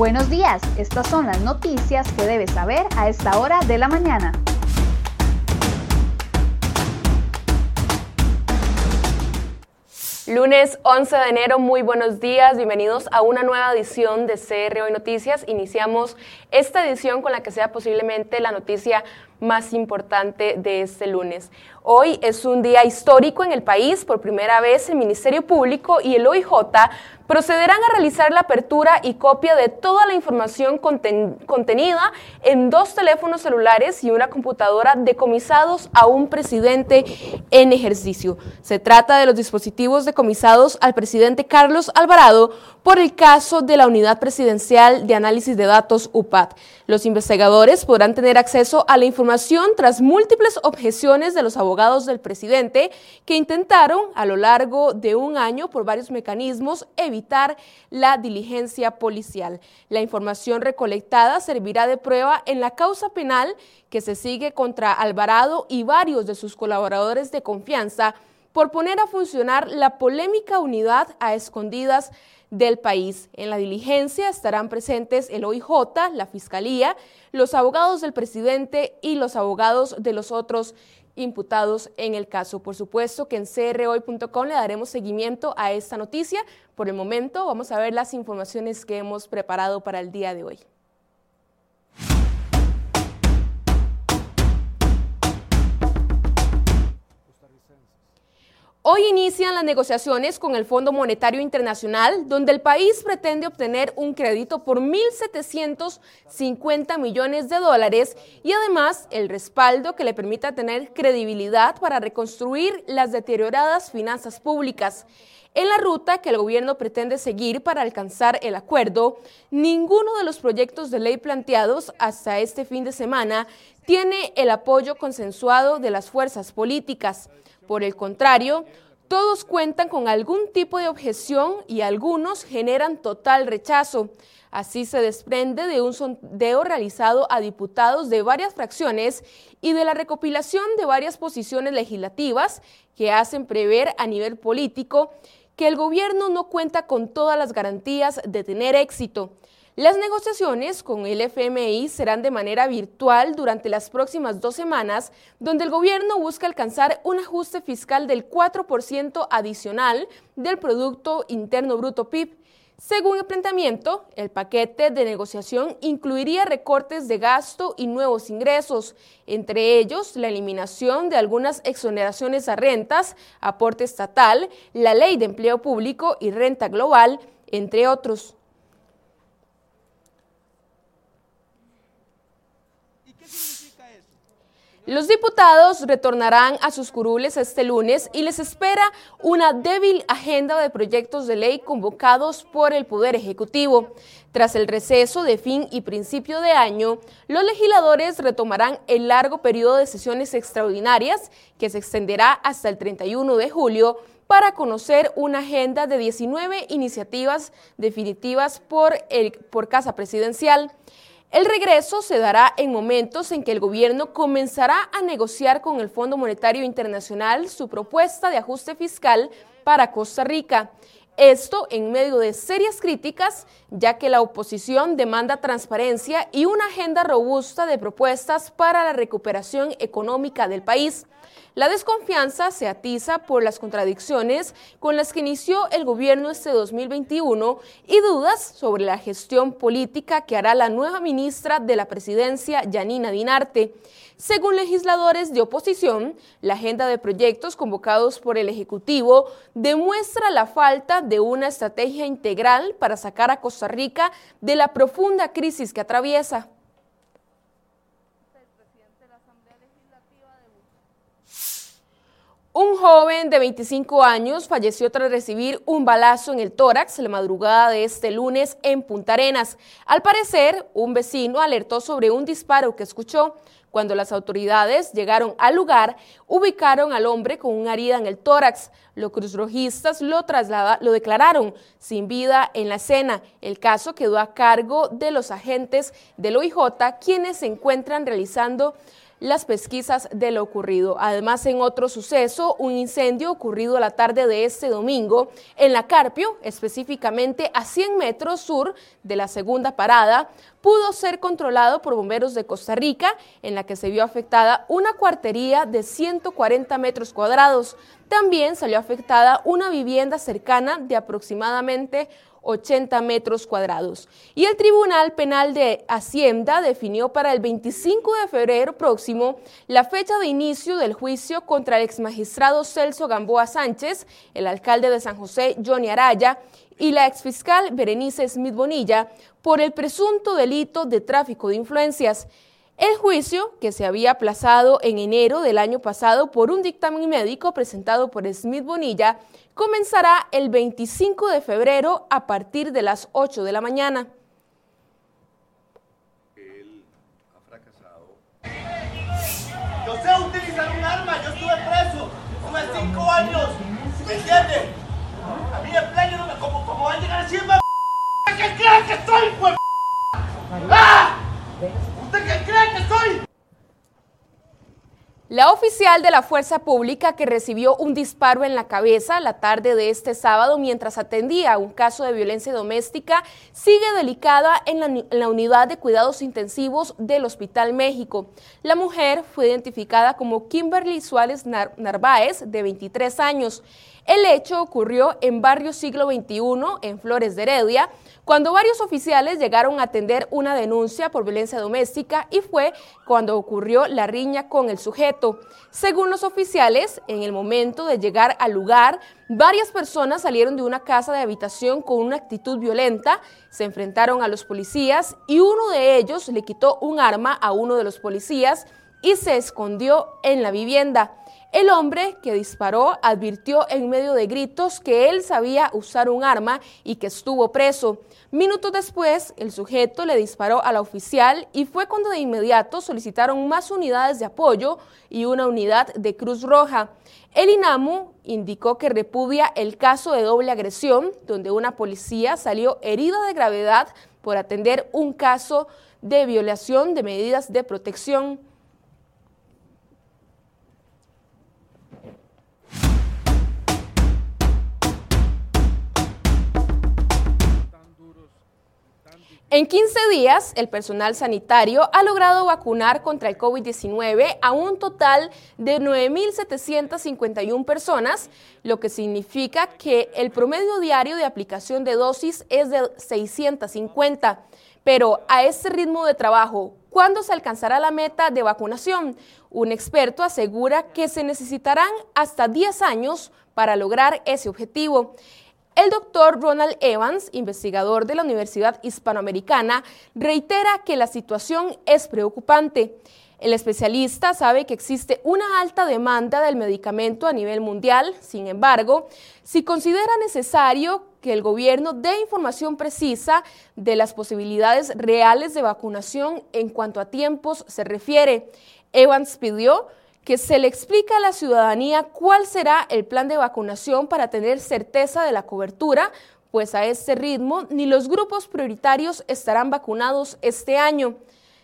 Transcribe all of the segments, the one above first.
Buenos días, estas son las noticias que debes saber a esta hora de la mañana. Lunes 11 de enero, muy buenos días, bienvenidos a una nueva edición de CR Noticias. Iniciamos esta edición con la que sea posiblemente la noticia más importante de este lunes. Hoy es un día histórico en el país. Por primera vez, el Ministerio Público y el OIJ procederán a realizar la apertura y copia de toda la información contenida en dos teléfonos celulares y una computadora decomisados a un presidente en ejercicio. Se trata de los dispositivos decomisados al presidente Carlos Alvarado por el caso de la Unidad Presidencial de Análisis de Datos UPAD. Los investigadores podrán tener acceso a la información tras múltiples objeciones de los abogados del presidente que intentaron a lo largo de un año por varios mecanismos evitar la diligencia policial. La información recolectada servirá de prueba en la causa penal que se sigue contra Alvarado y varios de sus colaboradores de confianza por poner a funcionar la polémica unidad a escondidas del país. En la diligencia estarán presentes el OIJ, la Fiscalía, los abogados del presidente y los abogados de los otros imputados en el caso. Por supuesto que en crhoy.com le daremos seguimiento a esta noticia. Por el momento vamos a ver las informaciones que hemos preparado para el día de hoy. Hoy inician las negociaciones con el Fondo Monetario Internacional, donde el país pretende obtener un crédito por 1.750 millones de dólares y además el respaldo que le permita tener credibilidad para reconstruir las deterioradas finanzas públicas. En la ruta que el gobierno pretende seguir para alcanzar el acuerdo, ninguno de los proyectos de ley planteados hasta este fin de semana tiene el apoyo consensuado de las fuerzas políticas. Por el contrario, todos cuentan con algún tipo de objeción y algunos generan total rechazo. Así se desprende de un sondeo realizado a diputados de varias fracciones y de la recopilación de varias posiciones legislativas que hacen prever a nivel político que el gobierno no cuenta con todas las garantías de tener éxito. Las negociaciones con el FMI serán de manera virtual durante las próximas dos semanas, donde el gobierno busca alcanzar un ajuste fiscal del 4% adicional del Producto Interno Bruto PIB. Según el planteamiento, el paquete de negociación incluiría recortes de gasto y nuevos ingresos, entre ellos la eliminación de algunas exoneraciones a rentas, aporte estatal, la ley de empleo público y renta global, entre otros. Los diputados retornarán a sus curules este lunes y les espera una débil agenda de proyectos de ley convocados por el Poder Ejecutivo. Tras el receso de fin y principio de año, los legisladores retomarán el largo periodo de sesiones extraordinarias que se extenderá hasta el 31 de julio para conocer una agenda de 19 iniciativas definitivas por, el, por Casa Presidencial. El regreso se dará en momentos en que el gobierno comenzará a negociar con el Fondo Monetario Internacional su propuesta de ajuste fiscal para Costa Rica. Esto en medio de serias críticas, ya que la oposición demanda transparencia y una agenda robusta de propuestas para la recuperación económica del país. La desconfianza se atiza por las contradicciones con las que inició el gobierno este 2021 y dudas sobre la gestión política que hará la nueva ministra de la presidencia, Yanina Dinarte. Según legisladores de oposición, la agenda de proyectos convocados por el Ejecutivo demuestra la falta de una estrategia integral para sacar a Costa Rica de la profunda crisis que atraviesa. Un joven de 25 años falleció tras recibir un balazo en el tórax la madrugada de este lunes en Punta Arenas. Al parecer, un vecino alertó sobre un disparo que escuchó. Cuando las autoridades llegaron al lugar, ubicaron al hombre con una herida en el tórax. Los cruzrojistas lo, lo declararon sin vida en la escena. El caso quedó a cargo de los agentes del OIJ, quienes se encuentran realizando las pesquisas de lo ocurrido. Además, en otro suceso, un incendio ocurrido la tarde de este domingo en la Carpio, específicamente a 100 metros sur de la segunda parada, pudo ser controlado por bomberos de Costa Rica, en la que se vio afectada una cuartería de 140 metros cuadrados. También salió afectada una vivienda cercana de aproximadamente 80 metros cuadrados. Y el Tribunal Penal de Hacienda definió para el 25 de febrero próximo la fecha de inicio del juicio contra el exmagistrado Celso Gamboa Sánchez, el alcalde de San José Johnny Araya y la exfiscal Berenice Smith Bonilla por el presunto delito de tráfico de influencias. El juicio, que se había aplazado en enero del año pasado por un dictamen médico presentado por Smith Bonilla, comenzará el 25 de febrero a partir de las 8 de la mañana. Él ha fracasado. Yo sé utilizar un arma, yo estuve preso, estuve cinco años, ¿me entiende? A mí el playa no me, como, como va a llegar encima, ¿qué cree que soy, pues? ¡Ah! ¿Usted qué cree que soy? La oficial de la Fuerza Pública que recibió un disparo en la cabeza la tarde de este sábado mientras atendía un caso de violencia doméstica sigue delicada en la, en la, unidad de cuidados intensivos del Hospital México. La mujer fue identificada como Kimberly Suárez Nar Narváez, de 23 años. El hecho ocurrió en barrio siglo XXI, en Flores de Heredia, cuando varios oficiales llegaron a atender una denuncia por violencia doméstica y fue cuando ocurrió la riña con el sujeto. Según los oficiales, en el momento de llegar al lugar, varias personas salieron de una casa de habitación con una actitud violenta, se enfrentaron a los policías y uno de ellos le quitó un arma a uno de los policías y se escondió en la vivienda. El hombre que disparó advirtió en medio de gritos que él sabía usar un arma y que estuvo preso. Minutos después, el sujeto le disparó a la oficial y fue cuando de inmediato solicitaron más unidades de apoyo y una unidad de Cruz Roja. El INAMU indicó que repudia el caso de doble agresión, donde una policía salió herida de gravedad por atender un caso de violación de medidas de protección. En 15 días, el personal sanitario ha logrado vacunar contra el COVID-19 a un total de 9.751 personas, lo que significa que el promedio diario de aplicación de dosis es de 650. Pero a este ritmo de trabajo, ¿cuándo se alcanzará la meta de vacunación? Un experto asegura que se necesitarán hasta 10 años para lograr ese objetivo. El doctor Ronald Evans, investigador de la Universidad Hispanoamericana, reitera que la situación es preocupante. El especialista sabe que existe una alta demanda del medicamento a nivel mundial, sin embargo, si considera necesario que el gobierno dé información precisa de las posibilidades reales de vacunación en cuanto a tiempos se refiere. Evans pidió que se le explique a la ciudadanía cuál será el plan de vacunación para tener certeza de la cobertura, pues a este ritmo ni los grupos prioritarios estarán vacunados este año.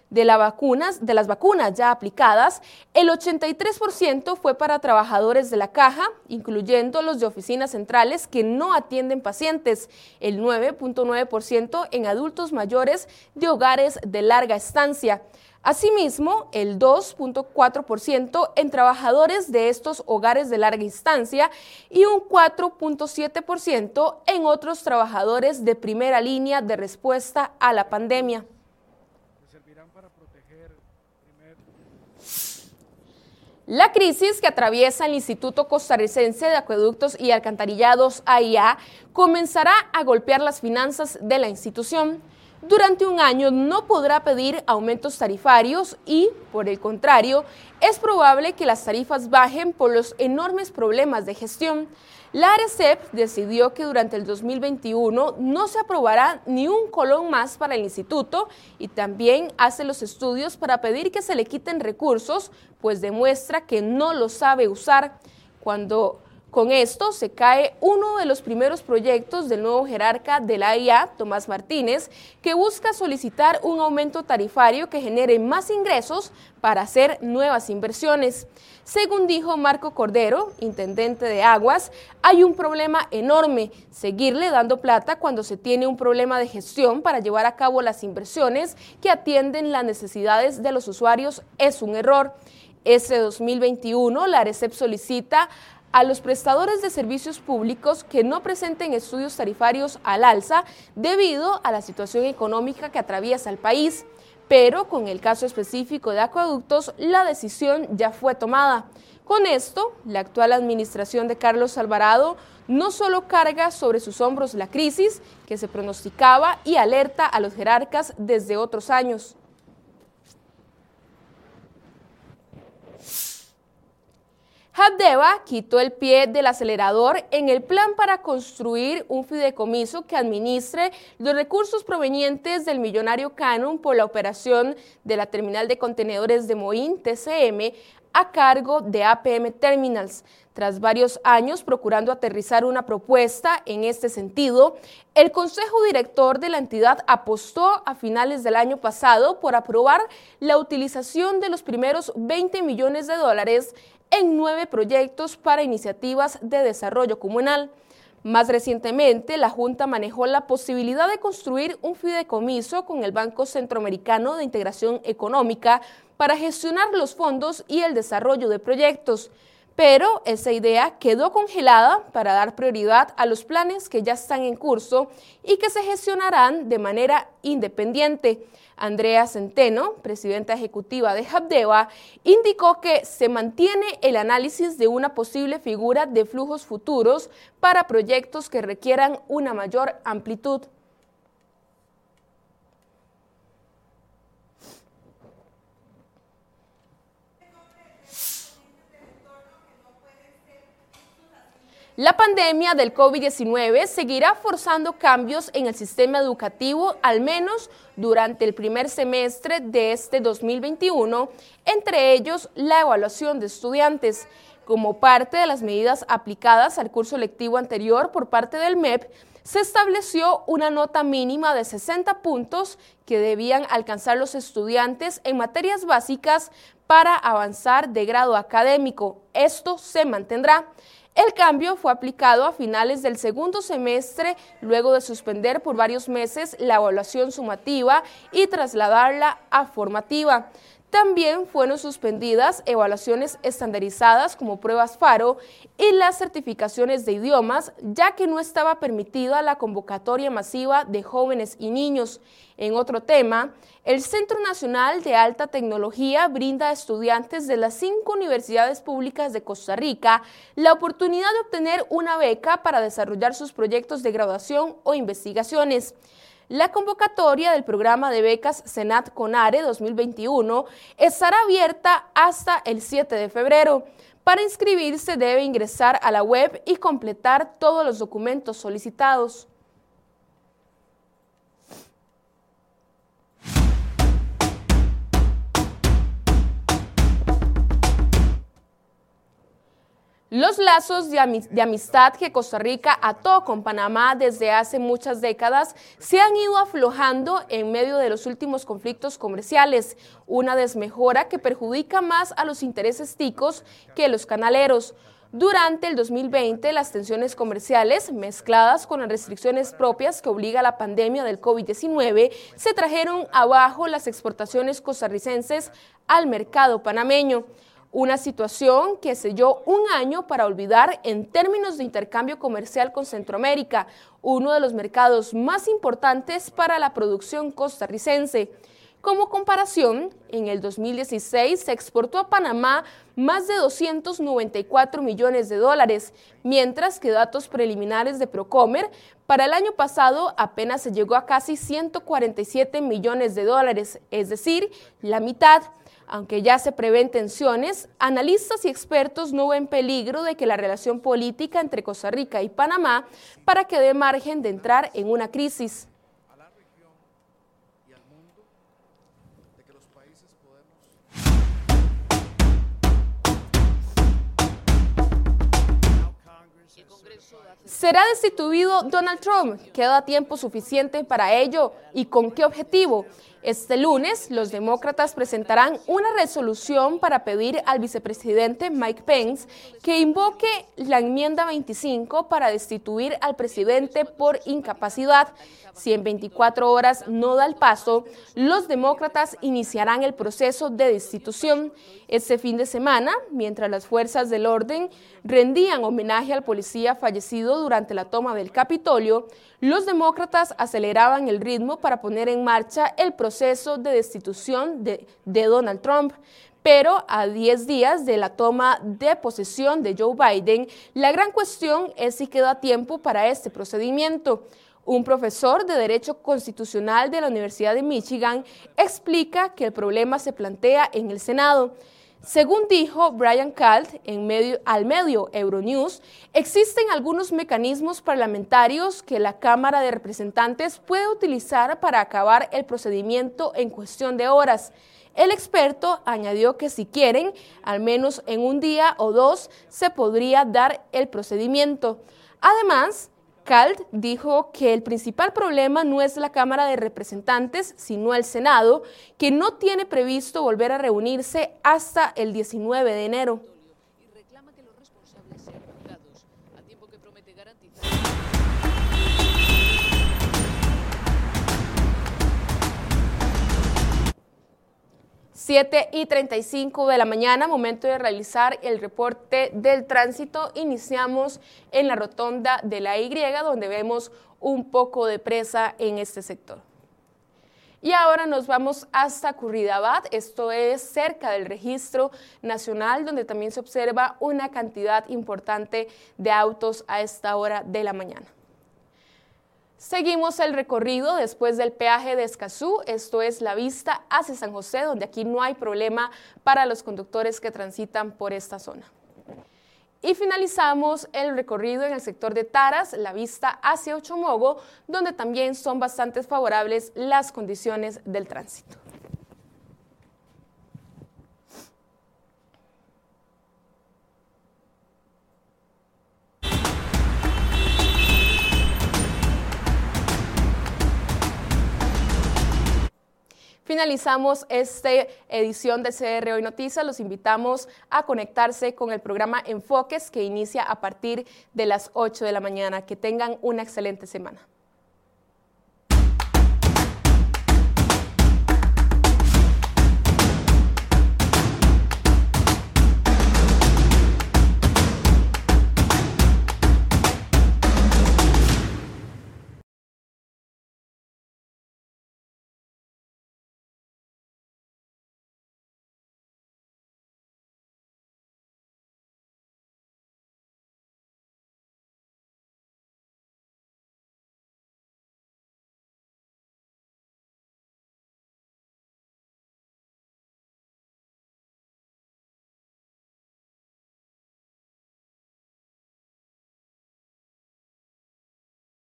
De, de las vacunas ya aplicadas, el 83% fue para trabajadores de la caja, incluyendo los de oficinas centrales que no atienden pacientes, el 9.9% en adultos mayores de hogares de larga estancia. Asimismo, el 2.4% en trabajadores de estos hogares de larga instancia y un 4.7% en otros trabajadores de primera línea de respuesta a la pandemia. La crisis que atraviesa el Instituto Costarricense de Acueductos y Alcantarillados AIA comenzará a golpear las finanzas de la institución durante un año no podrá pedir aumentos tarifarios y, por el contrario, es probable que las tarifas bajen por los enormes problemas de gestión. La ARECEP decidió que durante el 2021 no se aprobará ni un colón más para el instituto y también hace los estudios para pedir que se le quiten recursos, pues demuestra que no lo sabe usar. Cuando Con esto se cae uno de los primeros proyectos del nuevo jerarca de la IA, Tomás Martínez, que busca solicitar un aumento tarifario que genere más ingresos para hacer nuevas inversiones. Según dijo Marco Cordero, intendente de Aguas, hay un problema enorme, seguirle dando plata cuando se tiene un problema de gestión para llevar a cabo las inversiones que atienden las necesidades de los usuarios es un error. Este 2021, la ARECEP solicita a los prestadores de servicios públicos que no presenten estudios tarifarios al alza debido a la situación económica que atraviesa el país. Pero con el caso específico de acueductos, la decisión ya fue tomada. Con esto, la actual administración de Carlos Alvarado no solo carga sobre sus hombros la crisis que se pronosticaba y alerta a los jerarcas desde otros años. Habdeba quitó el pie del acelerador en el plan para construir un fideicomiso que administre los recursos provenientes del millonario Canon por la operación de la terminal de contenedores de Moín, TCM, a cargo de APM Terminals. Tras varios años procurando aterrizar una propuesta en este sentido, el Consejo Director de la entidad apostó a finales del año pasado por aprobar la utilización de los primeros 20 millones de dólares en nueve proyectos para iniciativas de desarrollo comunal. Más recientemente, la Junta manejó la posibilidad de construir un fideicomiso con el Banco Centroamericano de Integración Económica para gestionar los fondos y el desarrollo de proyectos. Pero esa idea quedó congelada para dar prioridad a los planes que ya están en curso y que se gestionarán de manera independiente. Andrea Centeno, presidenta ejecutiva de Habdeba, indicó que se mantiene el análisis de una posible figura de flujos futuros para proyectos que requieran una mayor amplitud. La pandemia del COVID-19 seguirá forzando cambios en el sistema educativo, al menos durante el primer semestre de este 2021, entre ellos la evaluación de estudiantes. Como parte de las medidas aplicadas al curso lectivo anterior por parte del MEP, se estableció una nota mínima de 60 puntos que debían alcanzar los estudiantes en materias básicas para avanzar de grado académico. Esto se mantendrá. El cambio fue aplicado a finales del segundo semestre, luego de suspender por varios meses la evaluación sumativa y trasladarla a formativa. También fueron suspendidas evaluaciones estandarizadas como pruebas FARO y las certificaciones de idiomas, ya que no estaba permitida la convocatoria masiva de jóvenes y niños. En otro tema, el Centro Nacional de Alta Tecnología brinda a estudiantes de las cinco universidades públicas de Costa Rica la oportunidad de obtener una beca para desarrollar sus proyectos de graduación o investigaciones. La convocatoria del programa de becas Senat Conare 2021 estará abierta hasta el 7 de febrero. Para inscribirse debe ingresar a la web y completar todos los documentos solicitados. Los lazos de, amistad que Costa Rica ató con Panamá desde hace muchas décadas se han ido aflojando en medio de los últimos conflictos comerciales, una desmejora que perjudica más a los intereses ticos que los canaleros. Durante el 2020, las tensiones comerciales, mezcladas con las restricciones propias que obliga la pandemia del COVID-19, se trajeron abajo las exportaciones costarricenses al mercado panameño una situación que selló un año para olvidar en términos de intercambio comercial con Centroamérica, uno de los mercados más importantes para la producción costarricense. Como comparación, en el 2016 se exportó a Panamá más de 294 millones de dólares, mientras que datos preliminares de Procomer para el año pasado apenas se llegó a casi 147 millones de dólares, es decir, la mitad. Aunque ya se prevén tensiones, analistas y expertos no ven peligro de que la relación política entre Costa Rica y Panamá para que dé margen de entrar en una crisis. ¿Será destituido Donald Trump? ¿Queda tiempo suficiente para ello? ¿Y con qué objetivo? Este lunes, los demócratas presentarán una resolución para pedir al vicepresidente Mike Pence que invoque la enmienda 25 para destituir al presidente por incapacidad. Si en 24 horas no da el paso, los demócratas iniciarán el proceso de destitución. Este fin de semana, mientras las fuerzas del orden rendían homenaje al policía fallecido durante la toma del Capitolio, los demócratas aceleraban el ritmo para poner en marcha el proceso de destitución de, Donald Trump. Pero a 10 días de la toma de posesión de Joe Biden, la gran cuestión es si queda tiempo para este procedimiento. Un profesor de Derecho Constitucional de la Universidad de Michigan explica que el problema se plantea en el Senado. Según dijo Brian Kalt en medio, al medio Euronews, existen algunos mecanismos parlamentarios que la Cámara de Representantes puede utilizar para acabar el procedimiento en cuestión de horas. El experto añadió que si quieren, al menos en un día o dos, se podría dar el procedimiento. Además, Kalt dijo que el principal problema no es la Cámara de Representantes, sino el Senado, que no tiene previsto volver a reunirse hasta el 19 de enero. 7 y 35 de la mañana, momento de realizar el reporte del tránsito. Iniciamos en la rotonda de la Y, donde vemos un poco de presa en este sector. Y ahora nos vamos hasta Curridabad, esto es cerca del registro nacional, donde también se observa una cantidad importante de autos a esta hora de la mañana. Seguimos el recorrido después del peaje de Escazú, esto es la vista hacia San José, donde aquí no hay problema para los conductores que transitan por esta zona. Y finalizamos el recorrido en el sector de Taras, la vista hacia Ochomogo, donde también son bastante favorables las condiciones del tránsito. Finalizamos esta edición de CR Hoy Noticias. Los invitamos a conectarse con el programa Enfoques que inicia a partir de las 8 de la mañana. Que tengan una excelente semana.